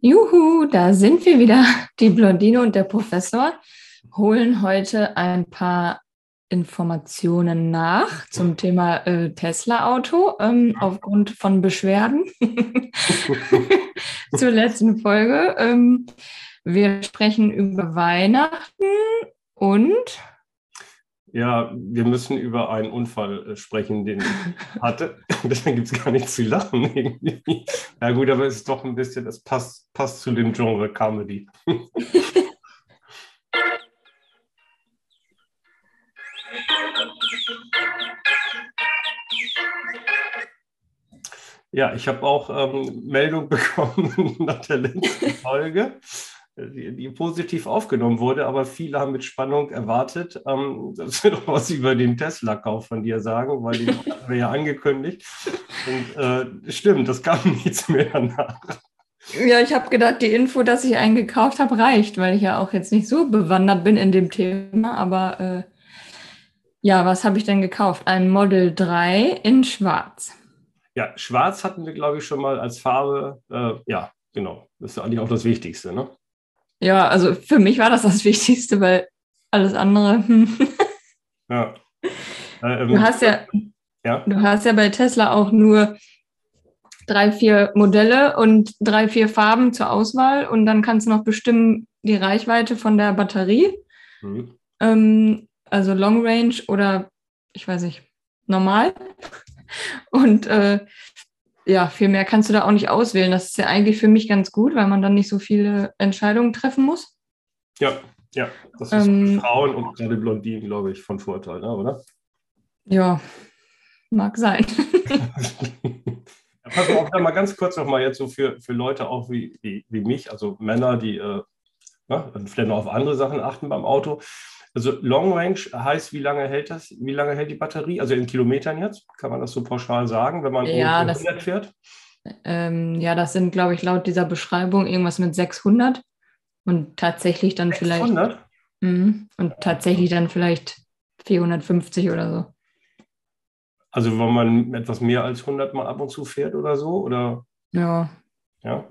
Juhu, da sind wir wieder, die Blondine und der Professor, holen heute ein paar Informationen nach zum Thema äh, Tesla-Auto ähm, aufgrund von Beschwerden zur letzten Folge. Ähm, wir sprechen über Weihnachten und ja, wir müssen über einen Unfall äh, sprechen, den ich hatte. Deswegen gibt es gar nichts zu lachen. Irgendwie. Ja gut, aber es ist doch ein bisschen, das passt, passt zu dem Genre Comedy. Ja, ich habe auch ähm, Meldung bekommen nach der letzten Folge die, die, positiv aufgenommen wurde, aber viele haben mit Spannung erwartet, ähm, dass wir noch was über den Tesla-Kauf von dir sagen, weil den hatten wir ja angekündigt. Und äh, stimmt, das kam nichts mehr danach. Ja, ich habe gedacht, die Info, dass ich einen gekauft habe, reicht, weil ich ja auch jetzt nicht so bewandert bin in dem Thema. Aber äh, ja, was habe ich denn gekauft? Ein Model 3 in Schwarz. Ja, Schwarz hatten wir, glaube ich, schon mal als Farbe. Äh, ja, genau. Das ist eigentlich auch das Wichtigste, ne? Ja, also für mich war das das Wichtigste, weil alles andere. Hm. ja. Äh, ähm, du hast ja, ja, du hast ja bei Tesla auch nur drei, vier Modelle und drei, vier Farben zur Auswahl und dann kannst du noch bestimmen die Reichweite von der Batterie. Mhm. Ähm, also Long Range oder ich weiß nicht, normal. Und äh, ja, viel mehr kannst du da auch nicht auswählen. Das ist ja eigentlich für mich ganz gut, weil man dann nicht so viele Entscheidungen treffen muss. Ja, ja, das ist ähm, Frauen und gerade Blondinen, glaube ich, von Vorteil, ne, oder? Ja, mag sein. ja, pass auf, mal ganz kurz nochmal jetzt so für, für Leute auch wie, wie, wie mich, also Männer, die äh, ne, vielleicht noch auf andere Sachen achten beim Auto. Also Long Range heißt, wie lange hält das? Wie lange hält die Batterie? Also in Kilometern jetzt? Kann man das so pauschal sagen, wenn man ja, 100 das, fährt? Ähm, ja, das sind, glaube ich, laut dieser Beschreibung irgendwas mit 600 und tatsächlich dann 600? vielleicht. Mh, und tatsächlich dann vielleicht 450 oder so. Also wenn man etwas mehr als 100 mal ab und zu fährt oder so, oder? Ja. Ja.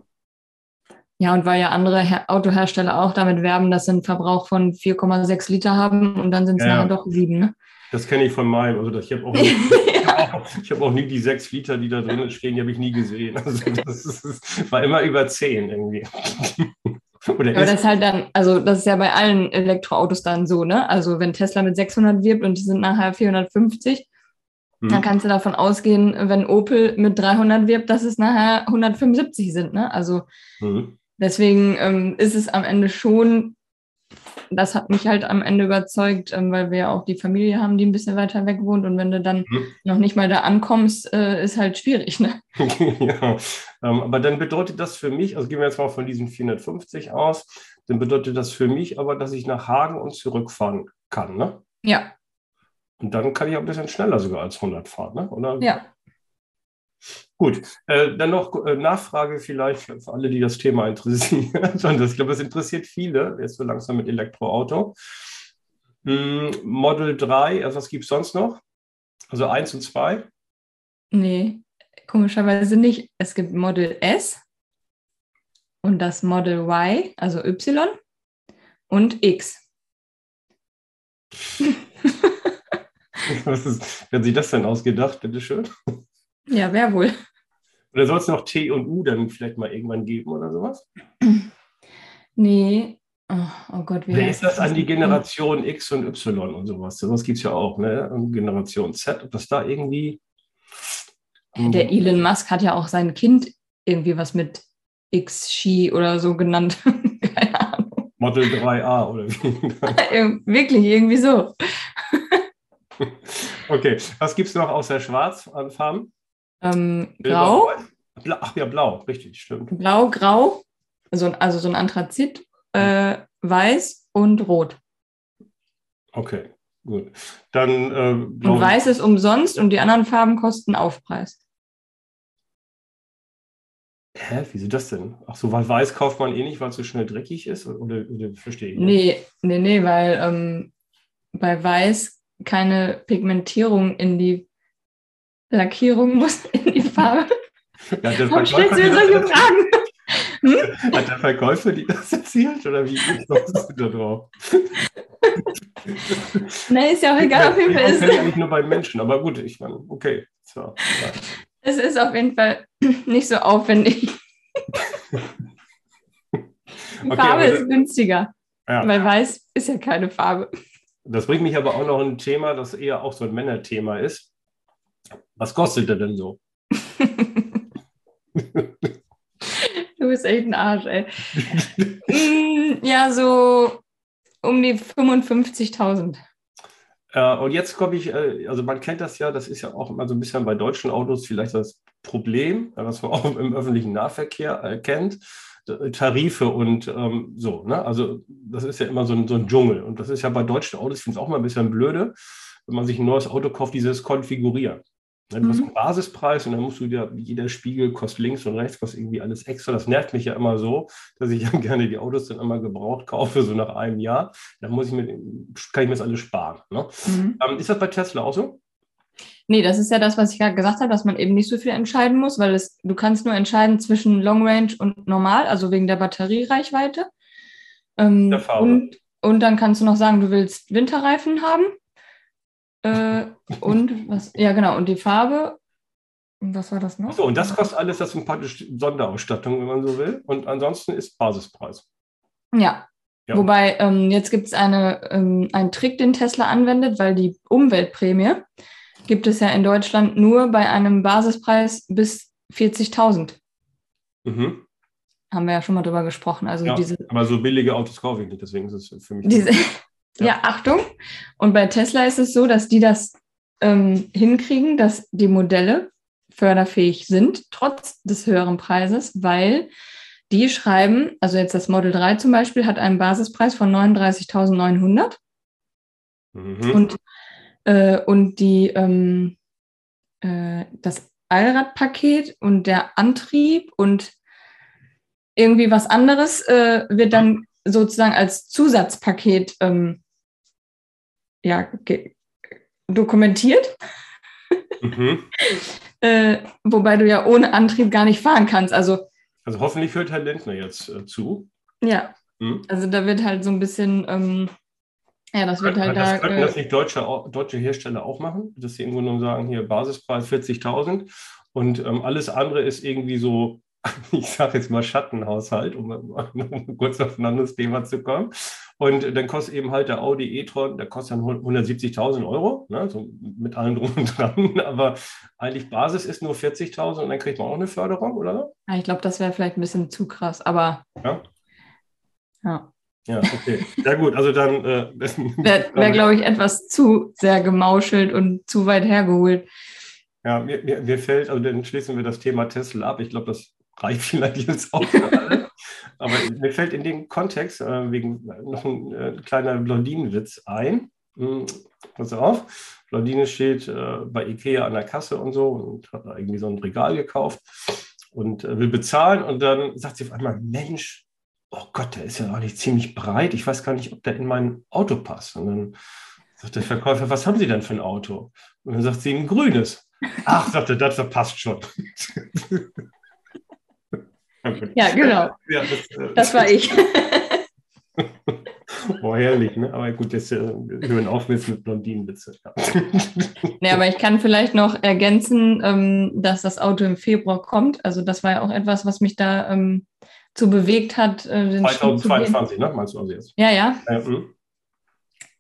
Ja, und weil ja andere Her Autohersteller auch damit werben, dass sie einen Verbrauch von 4,6 Liter haben und dann sind es ja, nachher doch sieben. Ne? Das kenne ich von meinem. Also ich habe auch, nie, ja. hab auch nie die sechs Liter, die da drin stehen, die habe ich nie gesehen. Also das, ist, das war immer über zehn irgendwie. Oder Aber das ist halt dann, also das ist ja bei allen Elektroautos dann so, ne? Also wenn Tesla mit 600 wirbt und die sind nachher 450, mhm. dann kannst du davon ausgehen, wenn Opel mit 300 wirbt, dass es nachher 175 sind, ne? Also mhm. Deswegen ähm, ist es am Ende schon, das hat mich halt am Ende überzeugt, ähm, weil wir ja auch die Familie haben, die ein bisschen weiter weg wohnt. Und wenn du dann mhm. noch nicht mal da ankommst, äh, ist halt schwierig. Ne? ja, ähm, aber dann bedeutet das für mich, also gehen wir jetzt mal von diesen 450 aus, dann bedeutet das für mich aber, dass ich nach Hagen und zurückfahren kann, ne? Ja. Und dann kann ich auch ein bisschen schneller sogar als 100 fahren, ne? Oder? Ja. Gut, äh, dann noch äh, Nachfrage vielleicht für alle, die das Thema interessieren. ich glaube, es interessiert viele, jetzt so langsam mit Elektroauto. Hm, Model 3, also was gibt es sonst noch? Also 1 und 2? Nee, komischerweise nicht. Es gibt Model S und das Model Y, also Y und X. was ist, wer hat sich das denn ausgedacht? Bitteschön. Ja, wer wohl? Oder soll es noch T und U dann vielleicht mal irgendwann geben oder sowas? Nee. Oh, oh Gott, Wer ist das an die Generation X und Y und sowas? Sowas gibt es ja auch, ne? Und Generation Z, ob das da irgendwie. Der Elon Musk hat ja auch sein Kind irgendwie was mit X-Ski oder so genannt. Keine Ahnung. Model 3a oder wie? Wirklich, irgendwie so. okay, was gibt es noch außer Schwarz an Farben? Ähm, grau. Blau, ach ja, blau, richtig, stimmt. Blau, grau, also, also so ein Anthrazit, äh, weiß und rot. Okay, gut. Dann, äh, und weiß ist umsonst und die anderen Farben kosten Aufpreis. Hä, wieso das denn? Ach so, weil weiß kauft man eh nicht, weil es so schnell dreckig ist? Oder, oder verstehe ich? Nee, nee, nee, weil ähm, bei weiß keine Pigmentierung in die Lackierung muss in die Farbe. Ja, Warum stellst du mir solche Fragen? Hm? Hat der Verkäufer die das erzählt oder wie kommst du da drauf? Na, ist ja auch egal, auf jeden Fall ist es. nicht nur bei Menschen, aber gut, ich meine, okay. So, es ist auf jeden Fall nicht so aufwendig. Die okay, Farbe ist günstiger, ja. weil weiß ist ja keine Farbe. Das bringt mich aber auch noch ein Thema, das eher auch so ein Männerthema ist. Was kostet der denn so? du bist echt ein Arsch, ey. Mm, ja, so um die 55.000. Äh, und jetzt komme ich, äh, also man kennt das ja, das ist ja auch immer so ein bisschen bei deutschen Autos vielleicht das Problem, was man auch im öffentlichen Nahverkehr äh, kennt. Tarife und ähm, so. Ne? Also das ist ja immer so ein, so ein Dschungel. Und das ist ja bei deutschen Autos, ich finde es auch mal ein bisschen blöde, wenn man sich ein neues Auto kauft, dieses Konfigurieren. Du mhm. hast einen Basispreis und dann musst du dir, jeder Spiegel kostet links und rechts, kostet irgendwie alles extra. Das nervt mich ja immer so, dass ich ja gerne die Autos dann immer gebraucht kaufe, so nach einem Jahr. Dann muss ich mir, kann ich mir das alles sparen. Ne? Mhm. Ähm, ist das bei Tesla auch so? Nee, das ist ja das, was ich gerade gesagt habe, dass man eben nicht so viel entscheiden muss, weil es, du kannst nur entscheiden zwischen Long Range und normal, also wegen der Batteriereichweite. Ähm, der Farbe. Und, und dann kannst du noch sagen, du willst Winterreifen haben. Äh, und was, ja genau, und die Farbe. Und was war das noch? So, und das kostet alles, das sind praktisch Sonderausstattung, wenn man so will. Und ansonsten ist Basispreis. Ja. ja. Wobei, ähm, jetzt gibt es eine, ähm, einen Trick, den Tesla anwendet, weil die Umweltprämie gibt es ja in Deutschland nur bei einem Basispreis bis 40.000. Mhm. Haben wir ja schon mal drüber gesprochen. Also ja, diese, aber so billige Autos kaufe ich nicht, deswegen ist es für mich. Diese, ja. ja. Achtung. Und bei Tesla ist es so, dass die das ähm, hinkriegen, dass die Modelle förderfähig sind, trotz des höheren Preises, weil die schreiben, also jetzt das Model 3 zum Beispiel hat einen Basispreis von 39.900 mhm. und äh, und die, ähm, äh, das Allradpaket und der Antrieb und irgendwie was anderes äh, wird dann sozusagen als Zusatzpaket ähm, ja, dokumentiert. Mhm. äh, wobei du ja ohne Antrieb gar nicht fahren kannst. Also, also hoffentlich hört Herr Lindner jetzt äh, zu. Ja, mhm. also da wird halt so ein bisschen ähm, ja, das wird halt das, da. Könnten das nicht deutsche, deutsche Hersteller auch machen? Dass sie irgendwo nur sagen, hier Basispreis 40.000 und ähm, alles andere ist irgendwie so, ich sage jetzt mal Schattenhaushalt, um, um kurz auf ein anderes Thema zu kommen. Und dann kostet eben halt der Audi e-tron, der kostet dann 170.000 Euro, ne, so mit allem drum und dran. Aber eigentlich Basis ist nur 40.000 und dann kriegt man auch eine Förderung, oder? Ja, ich glaube, das wäre vielleicht ein bisschen zu krass, aber. Ja. Ja. Ja, okay. Ja gut, also dann... Äh, Wäre, wär, glaube ich, etwas zu sehr gemauschelt und zu weit hergeholt. Ja, mir, mir, mir, fällt, also dann schließen wir das Thema Tesla ab. Ich glaube, das reicht vielleicht jetzt auch. Aber mir fällt in dem Kontext äh, wegen noch ein äh, kleiner Blondinenwitz ein. Hm, pass auf, Blondine steht äh, bei Ikea an der Kasse und so und hat da irgendwie so ein Regal gekauft und äh, will bezahlen und dann sagt sie auf einmal, Mensch, oh Gott, der ist ja eigentlich ziemlich breit. Ich weiß gar nicht, ob der in mein Auto passt. Und dann sagt der Verkäufer, was haben Sie denn für ein Auto? Und dann sagt sie, ein grünes. Ach, sagt er, das passt schon. ja, genau. Ja, das, äh, das war ich. Boah, herrlich, ne? Aber gut, jetzt äh, hören auf mit Blondinenwitze. Ja. aber ich kann vielleicht noch ergänzen, ähm, dass das Auto im Februar kommt. Also das war ja auch etwas, was mich da ähm, zu bewegt hat. Äh, 2022, ne? Meinst du also jetzt? Ja, ja. Äh,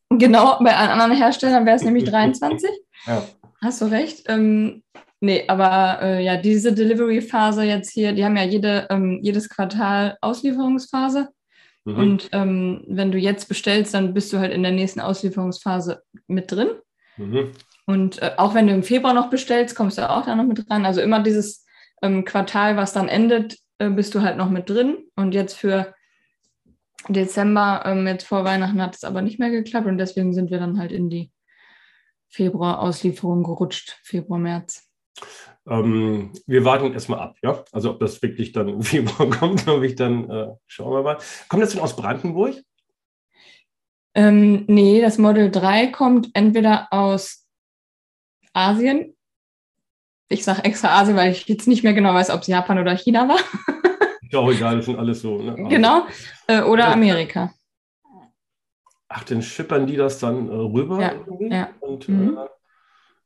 genau, bei anderen Herstellern wäre es nämlich 23. Ja. Hast du recht. Ähm, nee, aber äh, ja, diese Delivery-Phase jetzt hier, die haben ja jede, ähm, jedes Quartal Auslieferungsphase. Mhm. Und ähm, wenn du jetzt bestellst, dann bist du halt in der nächsten Auslieferungsphase mit drin. Mhm. Und äh, auch wenn du im Februar noch bestellst, kommst du auch da noch mit dran. Also immer dieses ähm, Quartal, was dann endet, äh, bist du halt noch mit drin. Und jetzt für Dezember, ähm, jetzt vor Weihnachten hat es aber nicht mehr geklappt und deswegen sind wir dann halt in die Februar-Auslieferung gerutscht, Februar, März. Ähm, wir warten erstmal ab, ja. Also ob das wirklich dann im Februar kommt, glaube ich, dann äh, schauen wir mal. Kommt das denn aus Brandenburg? Ähm, nee, das Model 3 kommt entweder aus Asien ich sage extra Asien, weil ich jetzt nicht mehr genau weiß, ob es Japan oder China war. Ja, auch egal, das sind alles so. Ne? Genau. Äh, oder Amerika. Ach, dann schippern die das dann äh, rüber ja, Ja. Und, mhm. äh,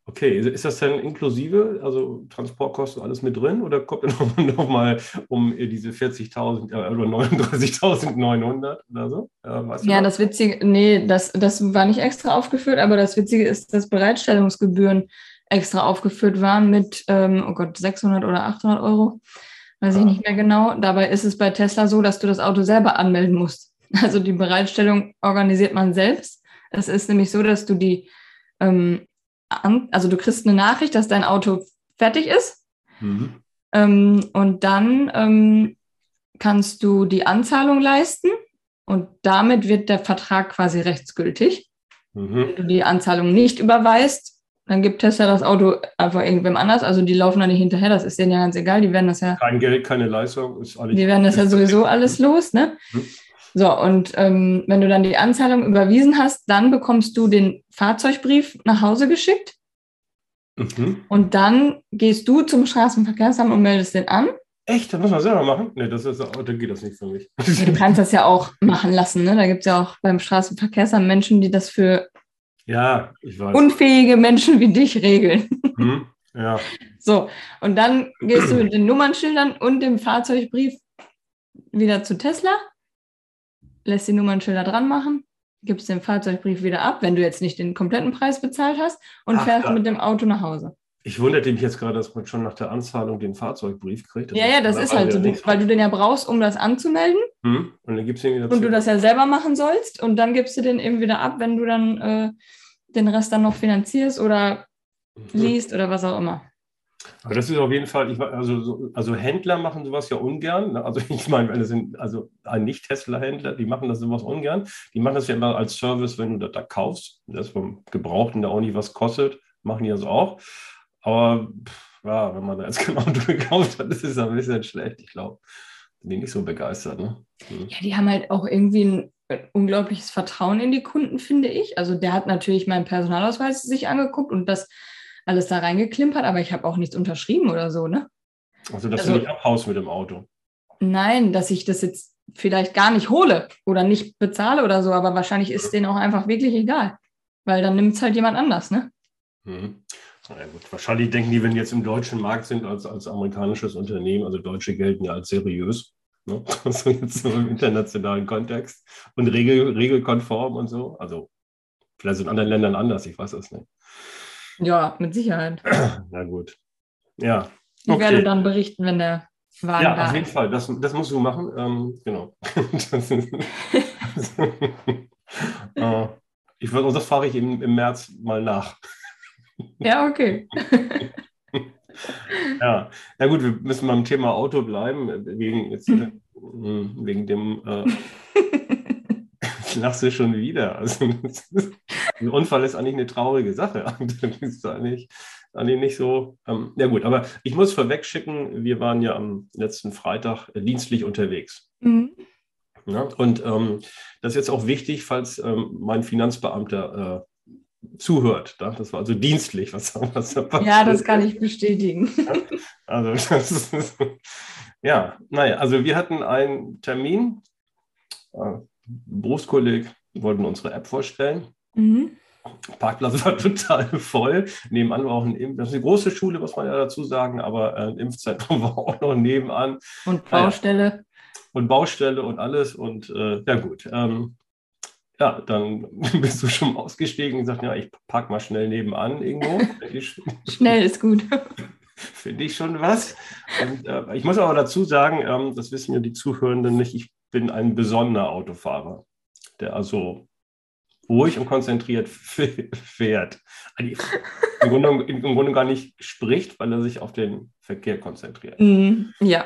okay, ist das dann inklusive, also Transportkosten alles mit drin oder kommt dann nochmal noch um diese 40.000 äh, oder 39.900 oder so? ja, das Witzige, nee, das, das war nicht extra aufgeführt, aber das Witzige ist, dass Bereitstellungsgebühren extra aufgeführt waren mit, ähm, oh Gott, 600 oder 800 Euro. Weiß ich nicht mehr genau. Dabei ist es bei Tesla so, dass du das Auto selber anmelden musst. Also die Bereitstellung organisiert man selbst. Es ist nämlich so, dass du die, ähm, an, also du kriegst eine Nachricht, dass dein Auto fertig ist. Mhm. Ähm, und dann ähm, kannst du die Anzahlung leisten und damit wird der Vertrag quasi rechtsgültig. Mhm. Wenn du die Anzahlung nicht überweist, dann gibt Tesla das Auto einfach irgendwem anders. Also die laufen da nicht hinterher, das ist denen ja ganz egal. Die werden das ja. Kein Geld, keine Leistung, ist alles. Die werden das ja sowieso alles los, ne? Mhm. So, und ähm, wenn du dann die Anzahlung überwiesen hast, dann bekommst du den Fahrzeugbrief nach Hause geschickt. Mhm. Und dann gehst du zum Straßenverkehrsamt und meldest den an. Echt? Das muss man selber machen? Nee, das ist, dann geht das nicht für mich. Du kannst das ja auch machen lassen. Ne? Da gibt es ja auch beim Straßenverkehrsamt Menschen, die das für ja, unfähige Menschen wie dich regeln. Mhm. Ja. So, und dann gehst du mit den Nummernschildern und dem Fahrzeugbrief wieder zu Tesla lässt die Nummernschilder dran machen, gibst den Fahrzeugbrief wieder ab, wenn du jetzt nicht den kompletten Preis bezahlt hast und Ach, fährst ja. mit dem Auto nach Hause. Ich wunderte mich jetzt gerade, dass man schon nach der Anzahlung den Fahrzeugbrief kriegt. ja, ja, das ist halt so, weil du den ja brauchst, um das anzumelden. Hm. Und dann gibst du ihn wieder Und du das ja selber machen sollst und dann gibst du den eben wieder ab, wenn du dann äh, den Rest dann noch finanzierst oder mhm. liest oder was auch immer. Aber das ist auf jeden Fall, ich, also, also Händler machen sowas ja ungern. Ne? Also ich meine, das sind also ein Nicht-Tesla-Händler, die machen das sowas ungern. Die machen das ja immer als Service, wenn du das da kaufst. Das vom Gebrauchten, der auch nicht was kostet, machen die das auch. Aber ja, wenn man da jetzt kein Auto gekauft hat, ist es ein bisschen schlecht, ich glaube. Sind die nicht so begeistert. Ne? Hm. Ja, die haben halt auch irgendwie ein unglaubliches Vertrauen in die Kunden, finde ich. Also der hat natürlich meinen Personalausweis sich angeguckt und das alles da reingeklimpert, aber ich habe auch nichts unterschrieben oder so, ne? Also, dass also, du nicht abhaust mit dem Auto. Nein, dass ich das jetzt vielleicht gar nicht hole oder nicht bezahle oder so, aber wahrscheinlich ist denen auch einfach wirklich egal. Weil dann nimmt es halt jemand anders, ne? Mhm. Na gut, wahrscheinlich denken die, wenn die jetzt im deutschen Markt sind, als, als amerikanisches Unternehmen, also Deutsche gelten ja als seriös, ne? also jetzt so im internationalen Kontext und regel, regelkonform und so. Also vielleicht in anderen Ländern anders, ich weiß es nicht. Ja, mit Sicherheit. Na gut. Ja. Ich okay. werde dann berichten, wenn der Wagen ja, da auf jeden ist. Fall. Das, das musst du machen. Ähm, genau. das ist, äh, ich würde, das frage ich im, im März mal nach. ja, okay. ja, na gut, wir müssen beim Thema Auto bleiben, wegen, jetzt, äh, wegen dem. Äh, lachst du schon wieder. Also, ein Unfall ist eigentlich eine traurige Sache. Das ist eigentlich, eigentlich nicht so. Ähm, ja, gut, aber ich muss vorweg schicken, wir waren ja am letzten Freitag äh, dienstlich unterwegs. Mhm. Ja, und ähm, das ist jetzt auch wichtig, falls ähm, mein Finanzbeamter äh, zuhört. Da? Das war also dienstlich, was, was da passiert. Ja, das kann ich bestätigen. Also, das ist, ja, naja, also wir hatten einen Termin. Berufskolleg wollten unsere App vorstellen. Mhm. Parkplatz war total voll. Nebenan war auch ein Impf das ist eine große Schule, muss man ja dazu sagen, aber äh, ein Impfzentrum war auch noch nebenan. Und Baustelle. Ja, und Baustelle und alles. Und äh, ja gut. Ähm, ja, dann bist du schon ausgestiegen und gesagt, ja, ich park mal schnell nebenan irgendwo. schnell ist gut. Finde ich schon was. Und, äh, ich muss aber dazu sagen, ähm, das wissen ja die Zuhörenden nicht, ich bin ein besonderer Autofahrer, der also ruhig und konzentriert fährt. Also Im Grunde, Im Grunde gar nicht spricht, weil er sich auf den Verkehr konzentriert. Mm, ja.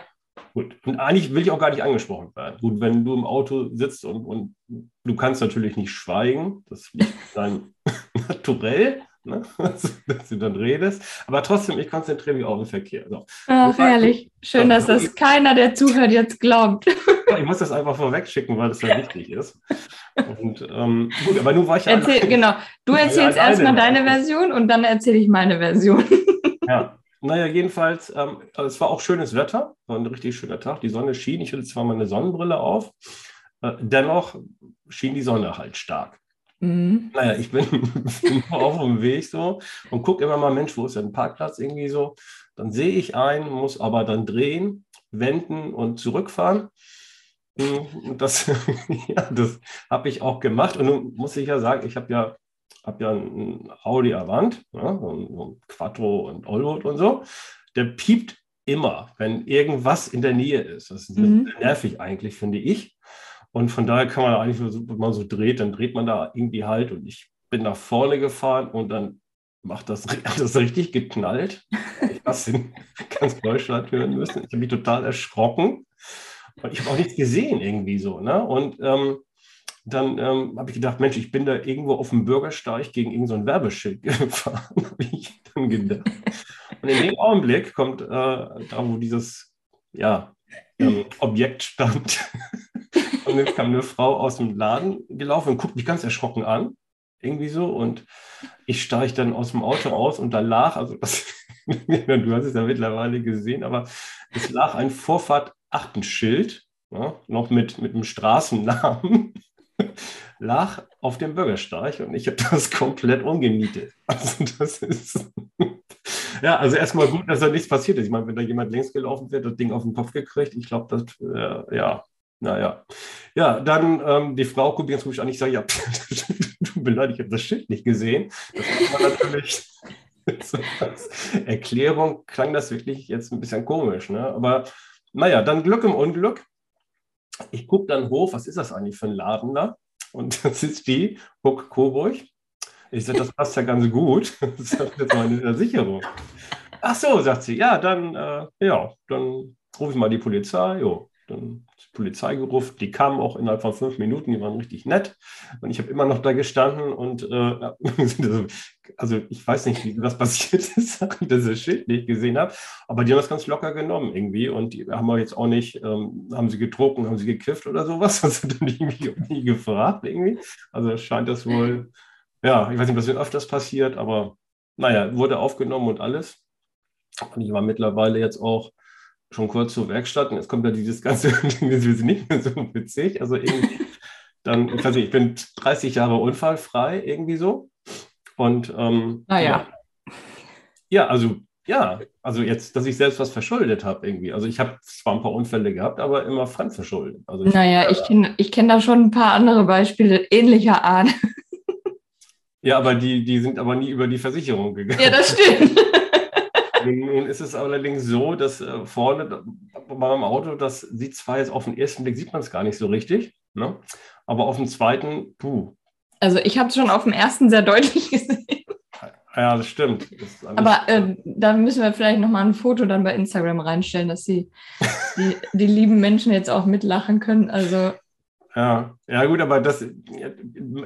Gut. Und eigentlich will ich auch gar nicht angesprochen werden. Gut, wenn du im Auto sitzt und, und du kannst natürlich nicht schweigen, das liegt dann naturell ne? dass du dann redest. Aber trotzdem, ich konzentriere mich auf den Verkehr. So. Ach, herrlich. Schön, dass das keiner, der zuhört, jetzt glaubt. ich muss das einfach vorweg schicken, weil das ja wichtig ist. Und ähm, gut, aber nun war ich. Erzähl, genau. Du erzählst ja erstmal deine Version und dann erzähle ich meine Version. Ja. naja, jedenfalls, ähm, also es war auch schönes Wetter, war ein richtig schöner Tag. Die Sonne schien. Ich hatte zwar meine Sonnenbrille auf, äh, dennoch schien die Sonne halt stark. Mhm. Naja, ich bin, bin auf dem Weg so und gucke immer mal, Mensch, wo ist denn ein Parkplatz irgendwie so? Dann sehe ich einen, muss aber dann drehen, wenden und zurückfahren. Das, ja, das habe ich auch gemacht. Und nun muss ich ja sagen, ich habe ja, hab ja einen Audi Avant, ja, ein Quattro und Allroad und so. Der piept immer, wenn irgendwas in der Nähe ist. Das ist mhm. nervig eigentlich, finde ich. Und von daher kann man eigentlich, wenn man so dreht, dann dreht man da irgendwie halt. Und ich bin nach vorne gefahren und dann macht das, das richtig geknallt. Ich was in ganz Deutschland hören müssen. Ich habe mich total erschrocken. Und ich habe auch nichts gesehen irgendwie so. Ne? Und ähm, dann ähm, habe ich gedacht, Mensch, ich bin da irgendwo auf dem Bürgersteig gegen irgendein so Werbeschild gefahren, habe ich dann gedacht. Und in dem Augenblick kommt äh, da, wo dieses ja, ähm, Objekt stand, und dann kam eine Frau aus dem Laden gelaufen und guckt mich ganz erschrocken an, irgendwie so. Und ich steige dann aus dem Auto aus und da lag, also das, du hast es ja mittlerweile gesehen, aber es lag ein Vorfahrt-Achtenschild, ja, noch mit, mit einem Straßennamen, lag auf dem Bürgersteig und ich habe das komplett umgenietet. Also das ist. ja, also erstmal gut, dass da nichts passiert ist. Ich meine, wenn da jemand längs gelaufen wird, das Ding auf den Kopf gekriegt, ich glaube, das, äh, ja, naja. Ja, dann ähm, die Frau guckt ganz komisch an. Ich sage, ja, tut mir ich habe das Schild nicht gesehen. Das war natürlich so Erklärung, klang das wirklich jetzt ein bisschen komisch. Ne? Aber naja, dann Glück im Unglück. Ich gucke dann hoch, was ist das eigentlich für ein Laden da? Und das ist die Huck Coburg. Ich sage, das passt ja ganz gut. Das ist jetzt meine Versicherung. Ach so, sagt sie, ja, dann, äh, ja, dann rufe ich mal die Polizei. Jo, dann Polizei gerufen. Die kamen auch innerhalb von fünf Minuten, die waren richtig nett. Und ich habe immer noch da gestanden und äh, also ich weiß nicht, wie das passiert ist, dass ich das Schild nicht gesehen habe, aber die haben das ganz locker genommen irgendwie und die haben wir jetzt auch nicht, ähm, haben sie getrunken, haben sie gekifft oder sowas, das hat irgendwie nie gefragt irgendwie. Also scheint das wohl, ja, ich weiß nicht, was öfters passiert, aber naja, wurde aufgenommen und alles. Und ich war mittlerweile jetzt auch schon kurz zur Werkstatt und jetzt kommt ja dieses ganze, das ist nicht mehr so witzig. Also irgendwie, dann, ich weiß nicht, ich bin 30 Jahre unfallfrei, irgendwie so. Und ähm, naja. Ja, ja, also ja, also jetzt, dass ich selbst was verschuldet habe irgendwie. Also ich habe zwar ein paar Unfälle gehabt, aber immer fremdverschuldet. Also ich, naja, ich kenne ich kenn da schon ein paar andere Beispiele ähnlicher Art. Ja, aber die, die sind aber nie über die Versicherung gegangen. Ja, das stimmt. Nun ist es allerdings so, dass äh, vorne beim Auto, das sieht zwar jetzt auf den ersten Blick, sieht man es gar nicht so richtig, ne? aber auf dem zweiten, puh. Also ich habe es schon auf dem ersten sehr deutlich gesehen. Ja, das stimmt. Das aber äh, da müssen wir vielleicht nochmal ein Foto dann bei Instagram reinstellen, dass die, die, die lieben Menschen jetzt auch mitlachen können. Also ja, ja gut, aber das,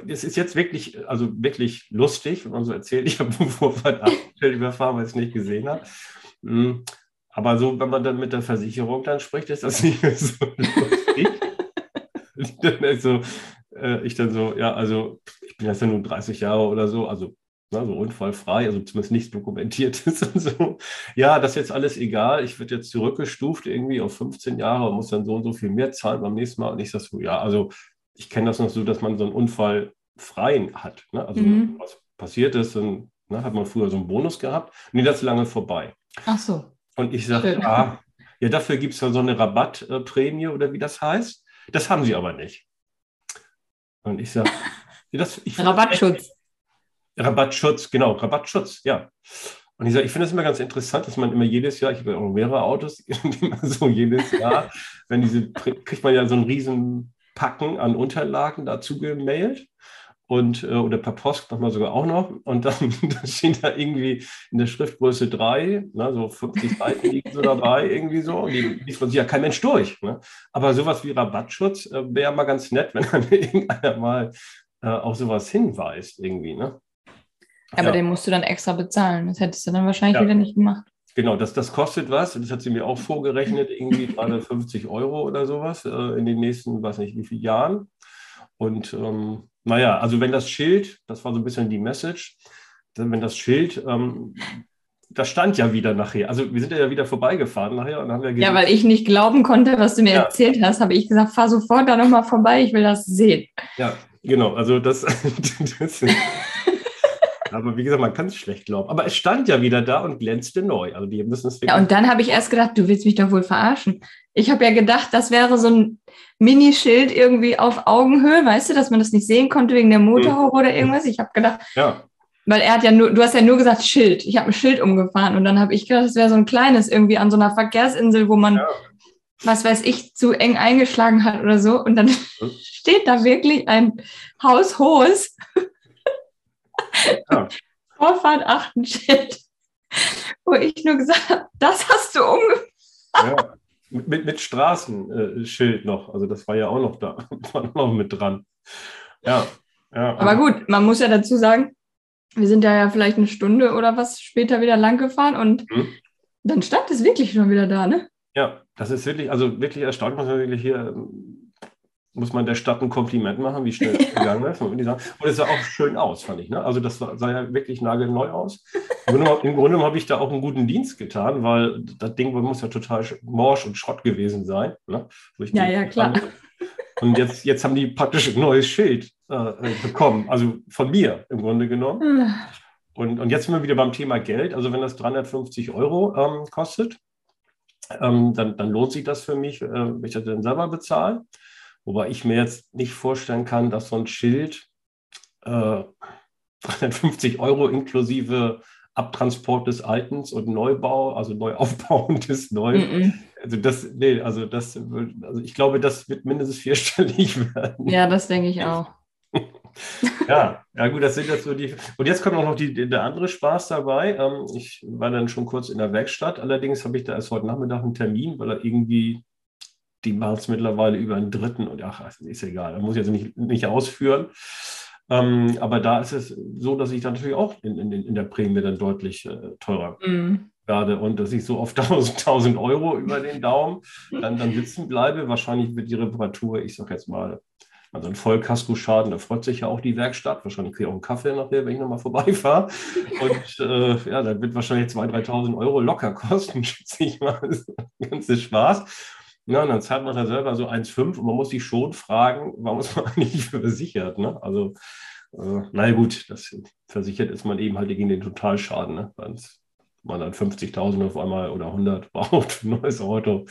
das ist jetzt wirklich, also wirklich lustig, wenn man so erzählt, ich habe Vorfahrt überfahren, weil ich es nicht gesehen habe. Hm, aber so, wenn man dann mit der Versicherung dann spricht, ist das nicht mehr so lustig. dann so, äh, ich dann so, ja, also ich bin jetzt ja nun 30 Jahre oder so, also ne, so unfallfrei, also zumindest nichts dokumentiert ist und so. Ja, das ist jetzt alles egal. Ich werde jetzt zurückgestuft irgendwie auf 15 Jahre und muss dann so und so viel mehr zahlen beim nächsten Mal. Und ich sage so, ja, also ich kenne das noch so, dass man so einen Unfall frei hat. Ne? Also mhm. was passiert ist, dann ne, hat man früher so einen Bonus gehabt. Nee, das ist lange vorbei. Ach so. Und ich sage, ah, ja, dafür gibt es ja so eine Rabattprämie oder wie das heißt. Das haben sie aber nicht. Und ich sage, Rabattschutz. Rabattschutz, genau, Rabattschutz, ja. Und ich sage, ich finde es immer ganz interessant, dass man immer jedes Jahr, ich habe ja auch mehrere Autos, so jedes Jahr, wenn diese, kriegt man ja so einen riesen Packen an Unterlagen dazu gemailt und äh, oder per Post nochmal sogar auch noch. Und dann, dann steht da irgendwie in der Schriftgröße 3, ne, so 50 Seiten liegen so dabei, irgendwie so. Und die liest man sich ja kein Mensch durch. Ne? Aber sowas wie Rabattschutz äh, wäre mal ganz nett, wenn dann irgendeiner mal äh, auf sowas hinweist, irgendwie. Ne? Aber ja. den musst du dann extra bezahlen. Das hättest du dann wahrscheinlich ja. wieder nicht gemacht. Genau, das, das kostet was. Das hat sie mir auch vorgerechnet, irgendwie 350 Euro oder sowas äh, in den nächsten, weiß nicht wie viele Jahren. Und ähm, naja, also wenn das Schild, das war so ein bisschen die Message, wenn das Schild ähm, das stand ja wieder nachher. Also wir sind ja wieder vorbeigefahren nachher und haben ja Ja, weil ich nicht glauben konnte, was du mir ja. erzählt hast, habe ich gesagt, fahr sofort da nochmal vorbei, ich will das sehen. Ja, genau. Also das, das aber wie gesagt, man kann es schlecht glauben. Aber es stand ja wieder da und glänzte neu. Also die müssen es Ja, und dann habe ich erst gedacht, du willst mich doch wohl verarschen. Ich habe ja gedacht, das wäre so ein Minischild irgendwie auf Augenhöhe, weißt du, dass man das nicht sehen konnte wegen der Motorhaube mhm. oder irgendwas. Ich habe gedacht, ja. weil er hat ja nur, du hast ja nur gesagt Schild. Ich habe ein Schild umgefahren und dann habe ich gedacht, das wäre so ein kleines irgendwie an so einer Verkehrsinsel, wo man, ja. was weiß ich, zu eng eingeschlagen hat oder so. Und dann mhm. steht da wirklich ein haushohes ja. Vorfahrt Achtenschild, wo ich nur gesagt habe, das hast du umgefahren. Ja. Mit, mit Straßenschild noch. Also das war ja auch noch da. War noch mit dran. Ja. ja. Aber gut, man muss ja dazu sagen, wir sind ja, ja vielleicht eine Stunde oder was später wieder lang gefahren und mhm. dann stand es wirklich schon wieder da, ne? Ja, das ist wirklich, also wirklich erstaunlich, was man wirklich hier muss man der Stadt ein Kompliment machen, wie schnell es gegangen ist. Und es sah auch schön aus, fand ich. Ne? Also das sah ja wirklich nagelneu aus. Im Grunde, Grunde habe ich da auch einen guten Dienst getan, weil das Ding muss ja total morsch und Schrott gewesen sein. Ne? Ja, ja, klar. Und jetzt, jetzt haben die praktisch ein neues Schild äh, bekommen, also von mir im Grunde genommen. Und, und jetzt sind wir wieder beim Thema Geld. Also wenn das 350 Euro ähm, kostet, ähm, dann, dann lohnt sich das für mich, äh, wenn ich das dann selber bezahle. Wobei ich mir jetzt nicht vorstellen kann, dass so ein Schild äh, 350 Euro inklusive Abtransport des Altens und Neubau, also Neuaufbauen des Neuen. Mm -mm. Also das, nee, also das, also ich glaube, das wird mindestens vierstellig werden. Ja, das denke ich auch. ja, ja gut, das sind jetzt so die. Und jetzt kommt auch noch die, der andere Spaß dabei. Ähm, ich war dann schon kurz in der Werkstatt. Allerdings habe ich da erst heute Nachmittag einen Termin, weil er irgendwie die machen es mittlerweile über einen dritten und ach, ist egal, da muss ich jetzt nicht, nicht ausführen. Ähm, aber da ist es so, dass ich dann natürlich auch in, in, in der Prämie dann deutlich äh, teurer mm. werde und dass ich so auf 1000, 1000 Euro über den Daumen dann, dann sitzen bleibe. Wahrscheinlich wird die Reparatur, ich sage jetzt mal, also ein Vollkasko-Schaden, da freut sich ja auch die Werkstatt. Wahrscheinlich kriege ich auch einen Kaffee nachher, wenn ich nochmal vorbeifahre. Und äh, ja, da wird wahrscheinlich 2.000, 3.000 Euro locker kosten, schätze ich mal. Das ist ein ganzes Spaß. Ja, und dann zahlt man da selber so 1,5 und man muss sich schon fragen, warum ist man eigentlich versichert? Ne? Also, äh, naja, gut, das, versichert ist man eben halt gegen den Totalschaden. Ne? Wenn man dann 50.000 auf einmal oder 100 braucht für ein neues Auto.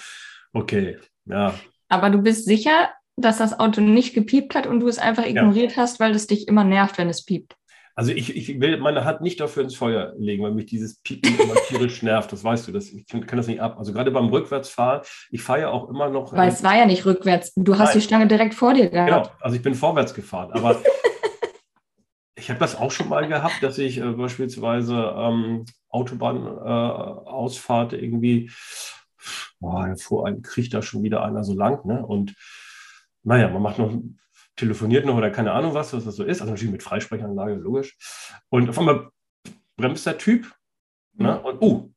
Okay, ja. Aber du bist sicher, dass das Auto nicht gepiept hat und du es einfach ignoriert ja. hast, weil es dich immer nervt, wenn es piept? Also ich, ich will meine Hand nicht dafür ins Feuer legen, weil mich dieses Piepen immer tierisch nervt. Das weißt du, das, ich kann, das nicht ab. Also gerade beim Rückwärtsfahren, ich fahre ja auch immer noch. Weil es war ja nicht rückwärts. Du hast Nein. die Stange direkt vor dir gehabt. Genau, also ich bin vorwärts gefahren. Aber ich habe das auch schon mal gehabt, dass ich äh, beispielsweise ähm, Autobahnausfahrt äh, irgendwie, boah, vor einem kriegt da schon wieder einer so lang, ne? Und naja, man macht noch telefoniert noch oder keine Ahnung was, was das so ist. Also natürlich mit Freisprechanlage, logisch. Und auf einmal bremst der Typ. Ne? Mhm. Und, uh,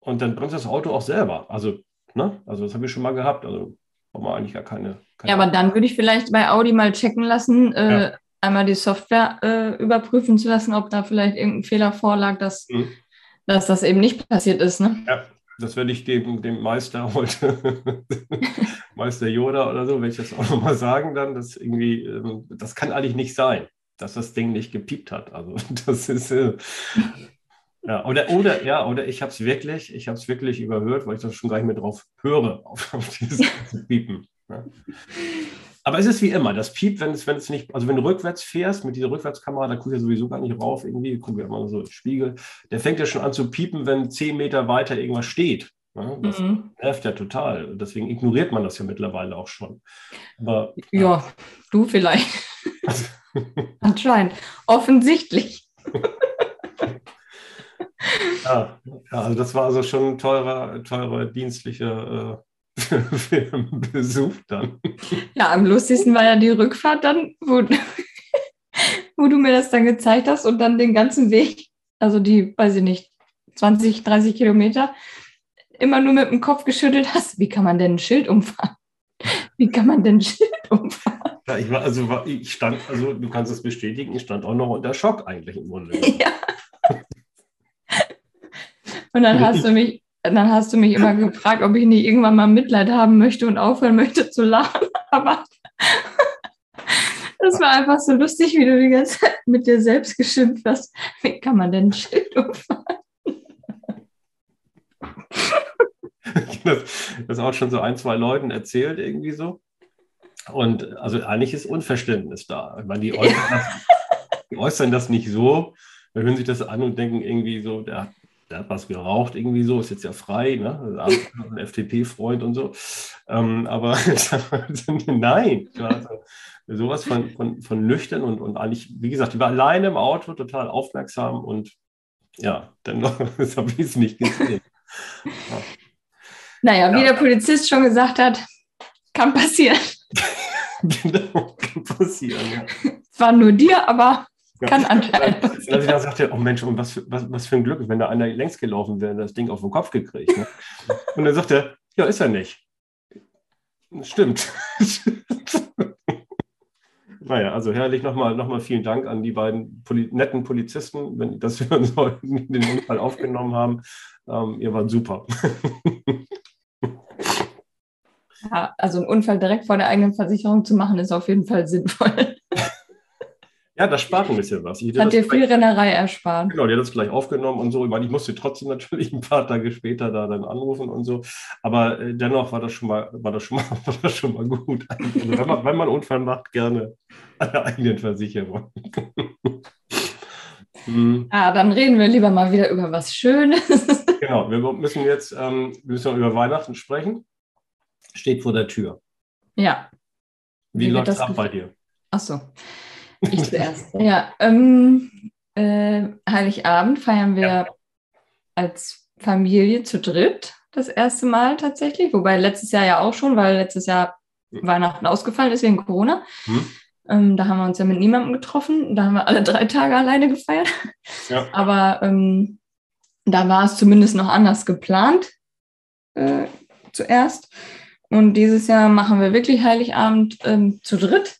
und dann bremst das Auto auch selber. Also, ne? also das habe ich schon mal gehabt. Also braucht man eigentlich gar keine. keine ja, aber dann würde ich vielleicht bei Audi mal checken lassen, äh, ja. einmal die Software äh, überprüfen zu lassen, ob da vielleicht irgendein Fehler vorlag, dass, mhm. dass das eben nicht passiert ist. Ne? Ja, das werde ich dem, dem Meister heute, Meister Yoda oder so, werde ich das auch nochmal sagen dann, dass irgendwie, ähm, das kann eigentlich nicht sein, dass das Ding nicht gepiept hat. Also das ist, äh, ja, oder, oder, ja, oder ich habe es wirklich, ich habe es wirklich überhört, weil ich das schon gar nicht mehr drauf höre, auf, auf dieses Piepen. Ja. Aber es ist wie immer, das Piep, wenn es, wenn es nicht, also wenn du rückwärts fährst mit dieser Rückwärtskamera, da guckst du ja sowieso gar nicht rauf, irgendwie, gucken wir immer so im Spiegel, der fängt ja schon an zu piepen, wenn zehn Meter weiter irgendwas steht. Ja, das mhm. nervt ja total. Deswegen ignoriert man das ja mittlerweile auch schon. Aber, ja, ja, du vielleicht. Anscheinend. Offensichtlich. ja, ja, also das war also schon ein teurer, teurer dienstlicher äh, Besuch dann. Ja, am lustigsten war ja die Rückfahrt dann, wo, wo du mir das dann gezeigt hast und dann den ganzen Weg, also die, weiß ich nicht, 20, 30 Kilometer, immer nur mit dem Kopf geschüttelt hast. Wie kann man denn ein Schild umfahren? Wie kann man denn ein Schild umfahren? Ja, ich war, also ich stand, also du kannst es bestätigen, ich stand auch noch unter Schock eigentlich im Grunde. Ja. Und dann hast du mich, dann hast du mich immer gefragt, ob ich nicht irgendwann mal Mitleid haben möchte und aufhören möchte zu lachen. Aber das war einfach so lustig, wie du die ganze Zeit mit dir selbst geschimpft hast. Wie kann man denn ein Schild umfahren? das, das auch schon so ein, zwei Leuten erzählt, irgendwie so. Und also eigentlich ist Unverständnis da. Ich meine, die äußern, das, die äußern das nicht so, hören sich das an und denken irgendwie so, der, der hat was geraucht, irgendwie so, ist jetzt ja frei, ne? Also ein FDP-Freund und so. Ähm, aber nein, also, sowas von, von, von nüchtern und, und eigentlich, wie gesagt, ich war alleine im Auto, total aufmerksam und ja, dann habe ich es nicht gesehen. Ja. Naja, wie ja. der Polizist schon gesagt hat, kann passieren. genau, kann passieren, ja. Es war nur dir, aber. Kann anscheinend. Als ich da sagte, oh Mensch, und was, was, was für ein Glück, wenn da einer längs gelaufen wäre, das Ding auf den Kopf gekriegt. Ne? Und dann sagt er, ja, ist er nicht. Stimmt. naja, also herrlich nochmal noch mal vielen Dank an die beiden Poli netten Polizisten, wenn das hören sollten, den Unfall aufgenommen haben. Ähm, ihr wart super. Ja, also einen Unfall direkt vor der eigenen Versicherung zu machen, ist auf jeden Fall sinnvoll. Ja, das spart ein bisschen was. Hat dir viel Rennerei erspart. Genau, die hat das gleich aufgenommen und so. Ich meine, ich musste trotzdem natürlich ein paar Tage später da dann anrufen und so. Aber äh, dennoch war das schon mal, war das schon mal, war das schon mal gut. Also, wenn, man, wenn man einen Unfall macht, gerne an der eigenen Versicherung. hm. Ah, dann reden wir lieber mal wieder über was Schönes. Genau, wir müssen jetzt ähm, wir müssen über Weihnachten sprechen steht vor der Tür. Ja. Wie, Wie läuft es ab bei dir? Ach so, ich zuerst. ja, ähm, äh, Heiligabend feiern wir ja. als Familie zu dritt das erste Mal tatsächlich. Wobei letztes Jahr ja auch schon, weil letztes Jahr. Weihnachten ausgefallen ist wegen Corona. Hm. Ähm, da haben wir uns ja mit niemandem getroffen. Da haben wir alle drei Tage alleine gefeiert. Ja. Aber ähm, da war es zumindest noch anders geplant äh, zuerst. Und dieses Jahr machen wir wirklich Heiligabend ähm, zu dritt.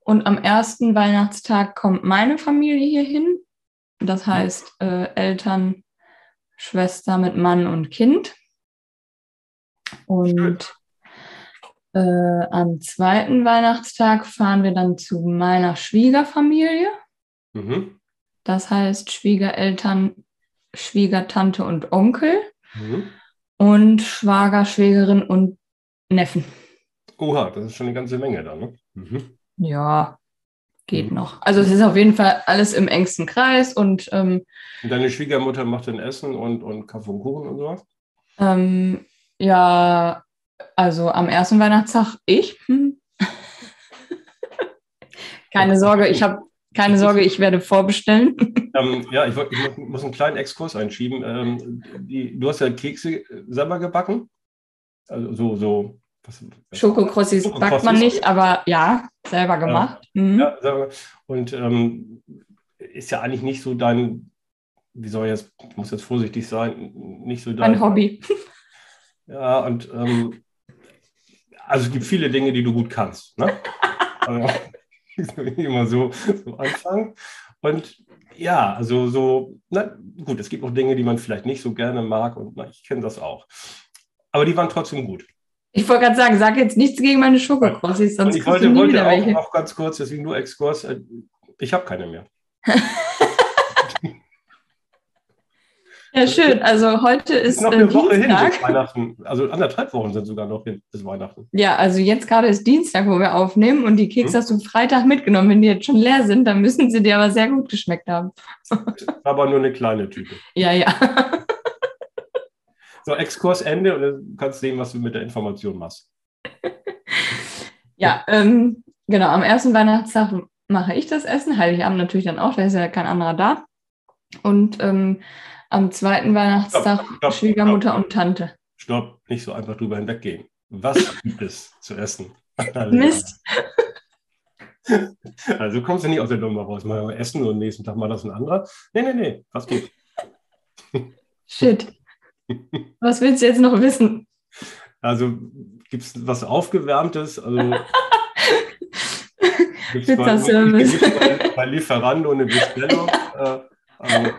Und am ersten Weihnachtstag kommt meine Familie hier hin. Das heißt äh, Eltern, Schwester mit Mann und Kind. Und äh, am zweiten Weihnachtstag fahren wir dann zu meiner Schwiegerfamilie. Mhm. Das heißt Schwiegereltern, Schwiegertante und Onkel. Mhm. Und Schwager, Schwägerin und Neffen. Oha, das ist schon eine ganze Menge da, ne? Mhm. Ja, geht mhm. noch. Also es ist auf jeden Fall alles im engsten Kreis und, ähm, und deine Schwiegermutter macht dann Essen und, und Kaffee und Kuchen und sowas? Ähm, ja, also am ersten Weihnachtstag ich. Hm. keine Sorge, ich habe keine Sorge, ich werde vorbestellen. Ähm, ja, ich, ich, muss einen kleinen Exkurs einschieben. Ähm, die, du hast ja Kekse selber gebacken. Also so, so Schokokrossis backt man nicht, aber ja, selber gemacht. Ja, mhm. ja selber. Und ähm, ist ja eigentlich nicht so dein, wie soll ich jetzt, ich muss jetzt vorsichtig sein, nicht so dein. Ein Hobby. Ja, und ähm, also es gibt viele Dinge, die du gut kannst. Ne? also, immer so, so anfangen. Und ja, also so, na gut, es gibt auch Dinge, die man vielleicht nicht so gerne mag und na, ich kenne das auch. Aber die waren trotzdem gut. Ich wollte gerade sagen, sag jetzt nichts gegen meine Schokokrossis, sonst ich wollte, wollte auch noch ganz kurz, deswegen nur Exkurs, äh, ich habe keine mehr. ja, schön. Also heute ist, ist noch eine äh, Woche Dienstag. hin bis Weihnachten. Also anderthalb Wochen sind sogar noch hin bis Weihnachten. Ja, also jetzt gerade ist Dienstag, wo wir aufnehmen und die Kekse hm. hast du Freitag mitgenommen. Wenn die jetzt schon leer sind, dann müssen sie dir aber sehr gut geschmeckt haben. aber nur eine kleine Tüte. Ja, ja. So, Exkurs Ende und dann kannst du sehen, was du mit der Information machst. ja, ähm, genau. Am ersten Weihnachtstag mache ich das Essen, Heiligabend natürlich dann auch, da ist ja kein anderer da. Und ähm, am zweiten Weihnachtstag stopp, stopp, Schwiegermutter stopp. und Tante. Stopp, nicht so einfach drüber hinweggehen. Was gibt es zu essen? Mist. Also kommst du nicht aus der Nummer raus. Mal essen und nächsten Tag mal das ein anderer. Nee, nee, nee, was geht? Shit. Was willst du jetzt noch wissen? Also gibt es was Aufgewärmtes? Also, Pizzaservice. Bei, bei Lieferando eine Bestellung. äh, also,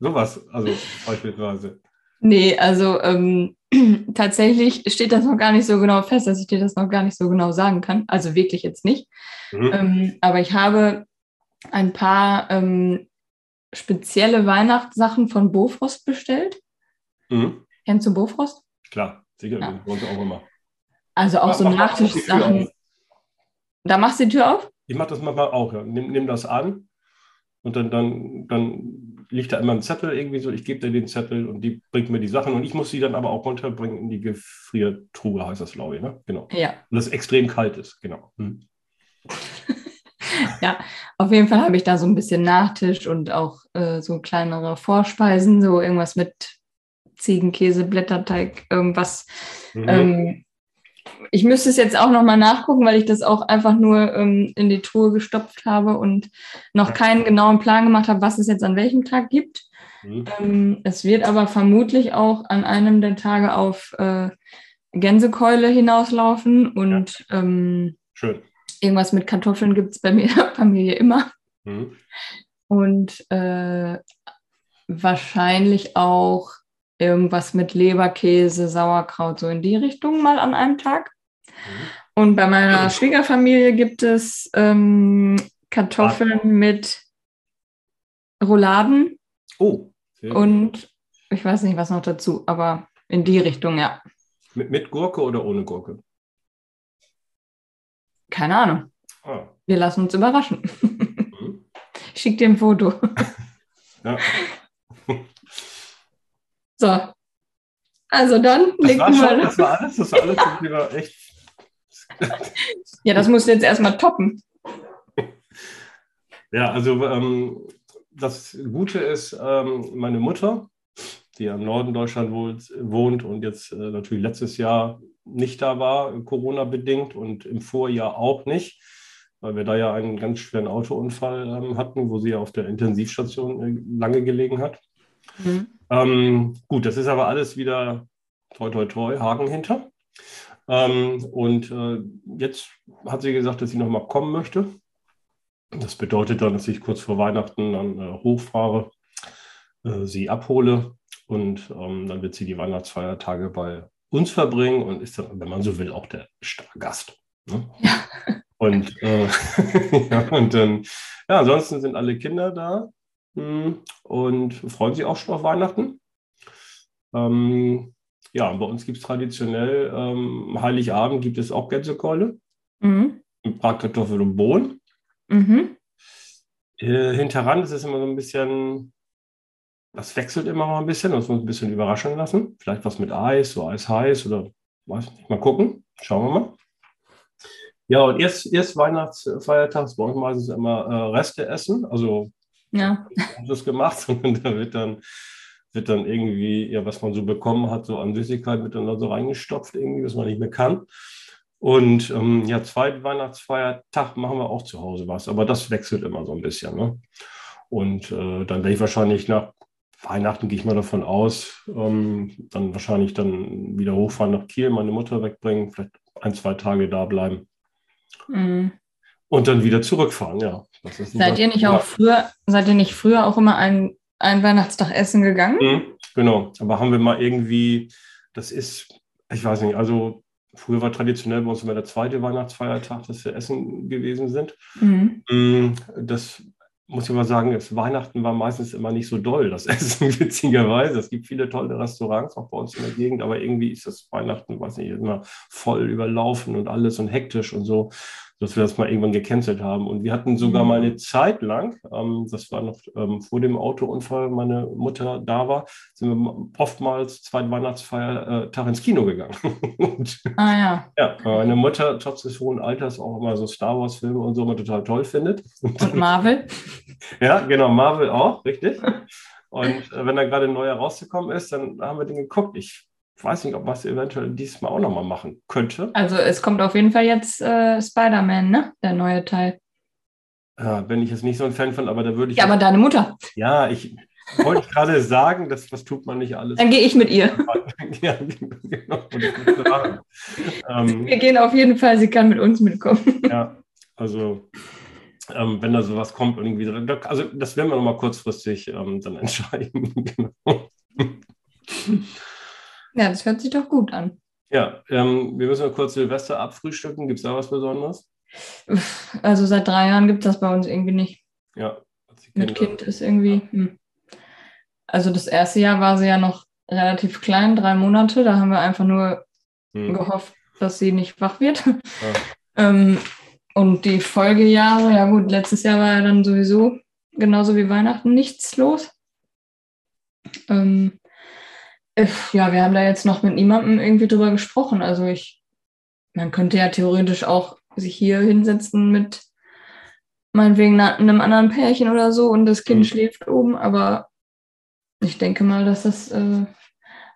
sowas, also beispielsweise. Nee, also ähm, tatsächlich steht das noch gar nicht so genau fest, dass ich dir das noch gar nicht so genau sagen kann. Also wirklich jetzt nicht. Mhm. Ähm, aber ich habe ein paar ähm, spezielle Weihnachtssachen von Bofrost bestellt. Mhm. Kennst du Bofrost? Klar, sicher, ja. bei uns auch immer. Also auch mach, so Nachtischsachen. Da machst du die Tür auf? Ich mache das manchmal auch, ja. Nimm, nimm das an und dann, dann, dann liegt da immer ein Zettel irgendwie so, ich gebe dir den Zettel und die bringt mir die Sachen und ich muss sie dann aber auch runterbringen in die Gefriertruhe, heißt das, glaube ich, ne? Genau. Ja. Und das extrem kalt ist, genau. Hm. ja, auf jeden Fall habe ich da so ein bisschen Nachtisch und auch äh, so kleinere Vorspeisen, so irgendwas mit Ziegenkäse, Blätterteig, irgendwas. Mhm. Ähm, ich müsste es jetzt auch nochmal nachgucken, weil ich das auch einfach nur ähm, in die Truhe gestopft habe und noch keinen genauen Plan gemacht habe, was es jetzt an welchem Tag gibt. Mhm. Ähm, es wird aber vermutlich auch an einem der Tage auf äh, Gänsekeule hinauslaufen und ja. ähm, irgendwas mit Kartoffeln gibt es bei mir in der Familie immer. Mhm. Und äh, wahrscheinlich auch irgendwas mit Leberkäse, Sauerkraut, so in die Richtung mal an einem Tag. Mhm. Und bei meiner Schwiegerfamilie gibt es ähm, Kartoffeln ah. mit Rouladen. Oh. Und ich weiß nicht, was noch dazu, aber in die Richtung, ja. Mit, mit Gurke oder ohne Gurke? Keine Ahnung. Ah. Wir lassen uns überraschen. Mhm. Ich schicke dir ein Foto. ja. So. Also dann das war schon, Das war alles, das war alles wieder echt. ja, das musst du jetzt erstmal toppen. Ja, also ähm, das Gute ist, ähm, meine Mutter, die im Norden Deutschland wohnt und jetzt äh, natürlich letztes Jahr nicht da war, Corona-bedingt und im Vorjahr auch nicht, weil wir da ja einen ganz schweren Autounfall ähm, hatten, wo sie ja auf der Intensivstation äh, lange gelegen hat. Mhm. Ähm, gut, das ist aber alles wieder toi toi toi, Haken hinter. Ähm, und äh, jetzt hat sie gesagt, dass sie nochmal kommen möchte. Das bedeutet dann, dass ich kurz vor Weihnachten dann äh, hochfahre, äh, sie abhole und ähm, dann wird sie die Weihnachtsfeiertage bei uns verbringen und ist dann, wenn man so will, auch der Stargast. Ne? Ja. Und, äh, ja, und dann, ja, ansonsten sind alle Kinder da. Hm, und freuen sich auch schon auf Weihnachten. Ähm, ja, bei uns gibt es traditionell ähm, Heiligabend gibt es auch Gänsekeule, mhm. Bratkartoffel und Bohnen. Mhm. Äh, hinteran ist es immer so ein bisschen, das wechselt immer mal ein bisschen, das muss ein bisschen überraschen lassen. Vielleicht was mit Eis, so Eis heiß oder weiß nicht. Mal gucken, schauen wir mal. Ja, und erst, erst Weihnachtsfeiertags bei uns meistens immer äh, Reste essen, also ja. das gemacht, und da wird dann, wird dann irgendwie, ja, was man so bekommen hat, so an Süßigkeit wird dann da so reingestopft, irgendwie, was man nicht mehr kann. Und ähm, ja, zweiten Weihnachtsfeiertag machen wir auch zu Hause was, aber das wechselt immer so ein bisschen. Ne? Und äh, dann werde ich wahrscheinlich nach Weihnachten, gehe ich mal davon aus, ähm, dann wahrscheinlich dann wieder hochfahren nach Kiel, meine Mutter wegbringen, vielleicht ein, zwei Tage da bleiben. Mhm. Und dann wieder zurückfahren, ja. Seid ihr nicht auch früher, seid ihr nicht früher auch immer ein, ein Weihnachtstag essen gegangen? Mhm, genau, aber haben wir mal irgendwie, das ist, ich weiß nicht, also früher war traditionell bei uns immer der zweite Weihnachtsfeiertag, dass wir essen gewesen sind. Mhm. Mm, das muss ich mal sagen, das Weihnachten war meistens immer nicht so doll, das Essen, witzigerweise. Es gibt viele tolle Restaurants auch bei uns in der Gegend, aber irgendwie ist das Weihnachten, weiß nicht, immer voll überlaufen und alles und hektisch und so dass wir das mal irgendwann gecancelt haben. Und wir hatten sogar mhm. mal eine Zeit lang, ähm, das war noch ähm, vor dem Autounfall, meine Mutter da war, sind wir oftmals zweiten Weihnachtsfeiertag ins Kino gegangen. und, ah ja. Ja, meine Mutter trotz des hohen Alters auch immer so Star Wars-Filme und so immer total toll findet. Und Marvel? ja, genau, Marvel auch, richtig. Und äh, wenn da gerade ein neuer rausgekommen ist, dann haben wir den geguckt. Ich weiß nicht, ob man es eventuell diesmal auch nochmal machen könnte. Also es kommt auf jeden Fall jetzt äh, Spider-Man, ne? Der neue Teil. Ja, bin ich jetzt nicht so ein Fan von, aber da würde ich. Ja, aber deine Mutter. Ja, ich wollte gerade sagen, das, das tut man nicht alles. Dann gehe ich mit ihr. ja, genau. ähm, Wir gehen auf jeden Fall, sie kann mit uns mitkommen. ja, also ähm, wenn da sowas kommt, irgendwie, also das werden wir nochmal kurzfristig ähm, dann entscheiden. genau. Ja, das hört sich doch gut an. Ja, ähm, wir müssen mal kurz Silvester abfrühstücken. Gibt es da was Besonderes? Also seit drei Jahren gibt es das bei uns irgendwie nicht. Ja. Mit Kind ist irgendwie. Hm. Also das erste Jahr war sie ja noch relativ klein, drei Monate. Da haben wir einfach nur hm. gehofft, dass sie nicht wach wird. Ja. ähm, und die Folgejahre, ja gut, letztes Jahr war ja dann sowieso genauso wie Weihnachten nichts los. Ähm, äh, ja, wir haben da jetzt noch mit niemandem irgendwie drüber gesprochen. Also ich, man könnte ja theoretisch auch sich hier hinsetzen mit meinetwegen einem anderen Pärchen oder so und das Kind mhm. schläft oben, aber ich denke mal, dass das äh,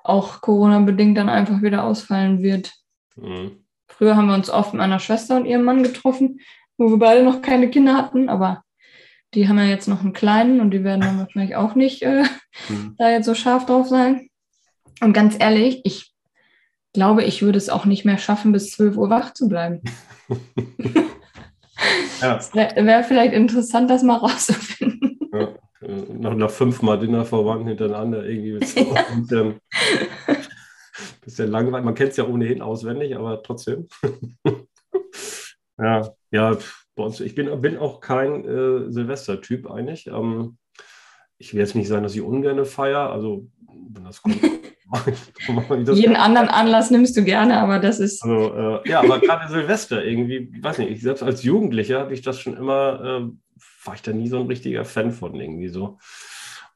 auch Corona-bedingt dann einfach wieder ausfallen wird. Mhm. Früher haben wir uns oft mit meiner Schwester und ihrem Mann getroffen, wo wir beide noch keine Kinder hatten, aber die haben ja jetzt noch einen kleinen und die werden dann wahrscheinlich auch nicht äh, mhm. da jetzt so scharf drauf sein. Und ganz ehrlich, ich glaube, ich würde es auch nicht mehr schaffen, bis 12 Uhr wach zu bleiben. ja. Wäre wär vielleicht interessant, das mal rauszufinden. Ja. Äh, nach, nach fünfmal Dinnerverwandten hintereinander irgendwie ja. ein bisschen, bisschen langweilig. Man kennt es ja ohnehin auswendig, aber trotzdem. ja, ja, bei uns, ich bin, bin auch kein äh, Silvester-Typ eigentlich. Ähm, ich will jetzt nicht sagen, dass ich ungern feiere. Also, wenn das kommt, Jeden anderen Anlass nimmst du gerne, aber das ist. Also, äh, ja, aber gerade Silvester irgendwie, weiß nicht, ich selbst als Jugendlicher habe ich das schon immer, äh, war ich da nie so ein richtiger Fan von irgendwie so.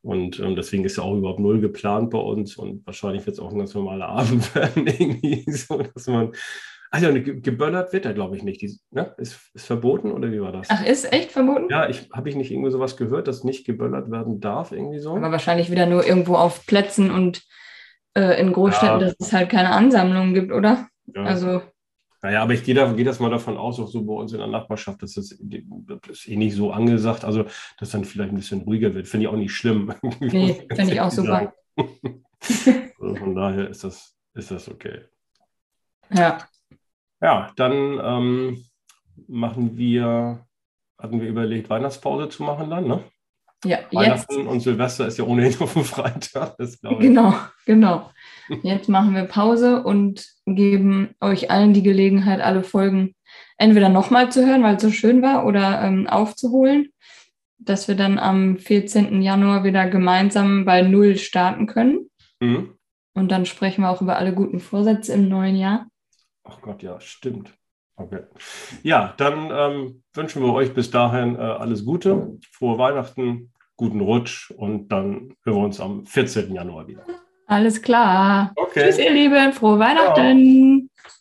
Und ähm, deswegen ist ja auch überhaupt null geplant bei uns und wahrscheinlich wird es auch ein ganz normaler Abend werden, irgendwie so, dass man. Also geböllert wird er, glaube ich, nicht. Die, ne? ist, ist verboten oder wie war das? Ach, ist echt verboten? Ja, ich habe ich nicht irgendwie sowas gehört, dass nicht geböllert werden darf, irgendwie so. Aber wahrscheinlich wieder nur irgendwo auf Plätzen und äh, in Großstädten, ja. dass es halt keine Ansammlungen gibt, oder? Ja. Also. Naja, aber ich gehe, da, gehe das mal davon aus, auch so bei uns in der Nachbarschaft, dass das, das ist eh nicht so angesagt, also dass dann vielleicht ein bisschen ruhiger wird. Finde ich auch nicht schlimm. Nee, finde ich auch super. also von daher ist das, ist das okay. Ja. Ja, dann ähm, machen wir, hatten wir überlegt, Weihnachtspause zu machen dann, ne? Ja, Weihnachten jetzt. und Silvester ist ja ohnehin auf dem Freitag. Das genau, genau. Jetzt machen wir Pause und geben euch allen die Gelegenheit, alle Folgen entweder nochmal zu hören, weil es so schön war, oder ähm, aufzuholen, dass wir dann am 14. Januar wieder gemeinsam bei Null starten können. Mhm. Und dann sprechen wir auch über alle guten Vorsätze im neuen Jahr. Ach Gott, ja, stimmt. Okay. Ja, dann ähm, wünschen wir euch bis dahin äh, alles Gute, frohe Weihnachten, guten Rutsch und dann hören wir uns am 14. Januar wieder. Alles klar. Okay. Tschüss, ihr Lieben. Frohe Weihnachten. Ciao.